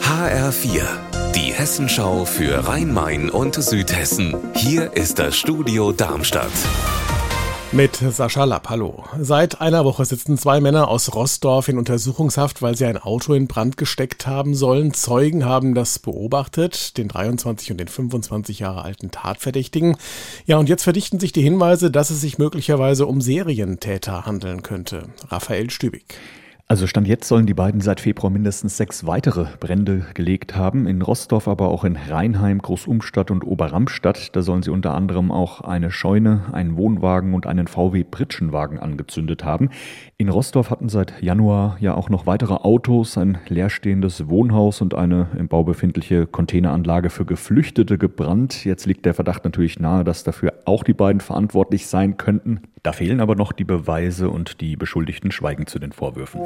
HR4, die Hessenschau für Rhein-Main und Südhessen. Hier ist das Studio Darmstadt. Mit Sascha Lapp, hallo. Seit einer Woche sitzen zwei Männer aus Rossdorf in Untersuchungshaft, weil sie ein Auto in Brand gesteckt haben sollen. Zeugen haben das beobachtet, den 23 und den 25 Jahre alten Tatverdächtigen. Ja, und jetzt verdichten sich die Hinweise, dass es sich möglicherweise um Serientäter handeln könnte. Raphael Stübig. Also Stand jetzt sollen die beiden seit Februar mindestens sechs weitere Brände gelegt haben. In Rostorf, aber auch in Rheinheim, Großumstadt und Oberramstadt. Da sollen sie unter anderem auch eine Scheune, einen Wohnwagen und einen VW Pritschenwagen angezündet haben. In Rostorf hatten seit Januar ja auch noch weitere Autos, ein leerstehendes Wohnhaus und eine im Bau befindliche Containeranlage für Geflüchtete gebrannt. Jetzt liegt der Verdacht natürlich nahe, dass dafür auch die beiden verantwortlich sein könnten. Da fehlen aber noch die Beweise und die Beschuldigten schweigen zu den Vorwürfen.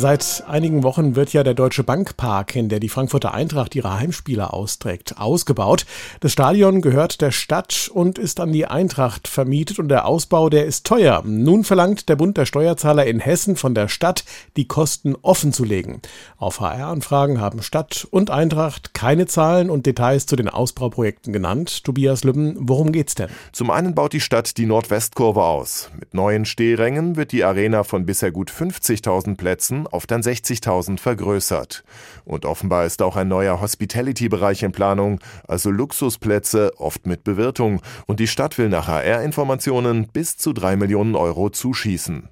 Seit einigen Wochen wird ja der Deutsche Bankpark, in der die Frankfurter Eintracht ihre Heimspiele austrägt, ausgebaut. Das Stadion gehört der Stadt und ist an die Eintracht vermietet und der Ausbau, der ist teuer. Nun verlangt der Bund der Steuerzahler in Hessen von der Stadt, die Kosten offen zu legen. Auf HR-Anfragen haben Stadt und Eintracht keine Zahlen und Details zu den Ausbauprojekten genannt. Tobias Lübben, worum geht's denn? Zum einen baut die Stadt die Nordwestkurve aus. Mit neuen Stehrängen wird die Arena von bisher gut 50.000 Plätzen auf dann 60.000 vergrößert. Und offenbar ist auch ein neuer Hospitality-Bereich in Planung, also Luxusplätze, oft mit Bewirtung. Und die Stadt will nach HR-Informationen bis zu drei Millionen Euro zuschießen.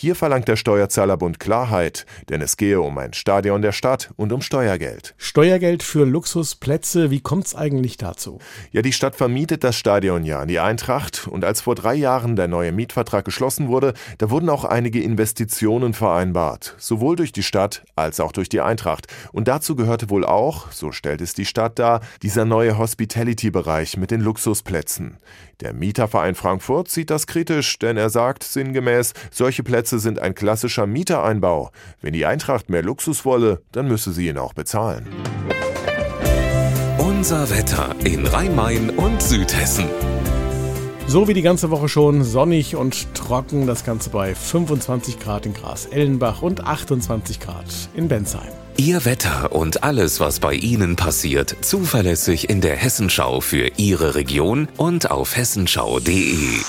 Hier verlangt der Steuerzahlerbund Klarheit, denn es gehe um ein Stadion der Stadt und um Steuergeld. Steuergeld für Luxusplätze, wie kommt's eigentlich dazu? Ja, die Stadt vermietet das Stadion ja an die Eintracht und als vor drei Jahren der neue Mietvertrag geschlossen wurde, da wurden auch einige Investitionen vereinbart, sowohl durch die Stadt als auch durch die Eintracht. Und dazu gehörte wohl auch, so stellt es die Stadt dar, dieser neue Hospitality-Bereich mit den Luxusplätzen. Der Mieterverein Frankfurt sieht das kritisch, denn er sagt sinngemäß, solche Plätze sind ein klassischer Mietereinbau. Wenn die Eintracht mehr Luxus wolle, dann müsse sie ihn auch bezahlen. Unser Wetter in Rhein-Main und Südhessen. So wie die ganze Woche schon sonnig und trocken, das Ganze bei 25 Grad in Gras-Ellenbach und 28 Grad in Bensheim. Ihr Wetter und alles, was bei Ihnen passiert, zuverlässig in der Hessenschau für Ihre Region und auf hessenschau.de.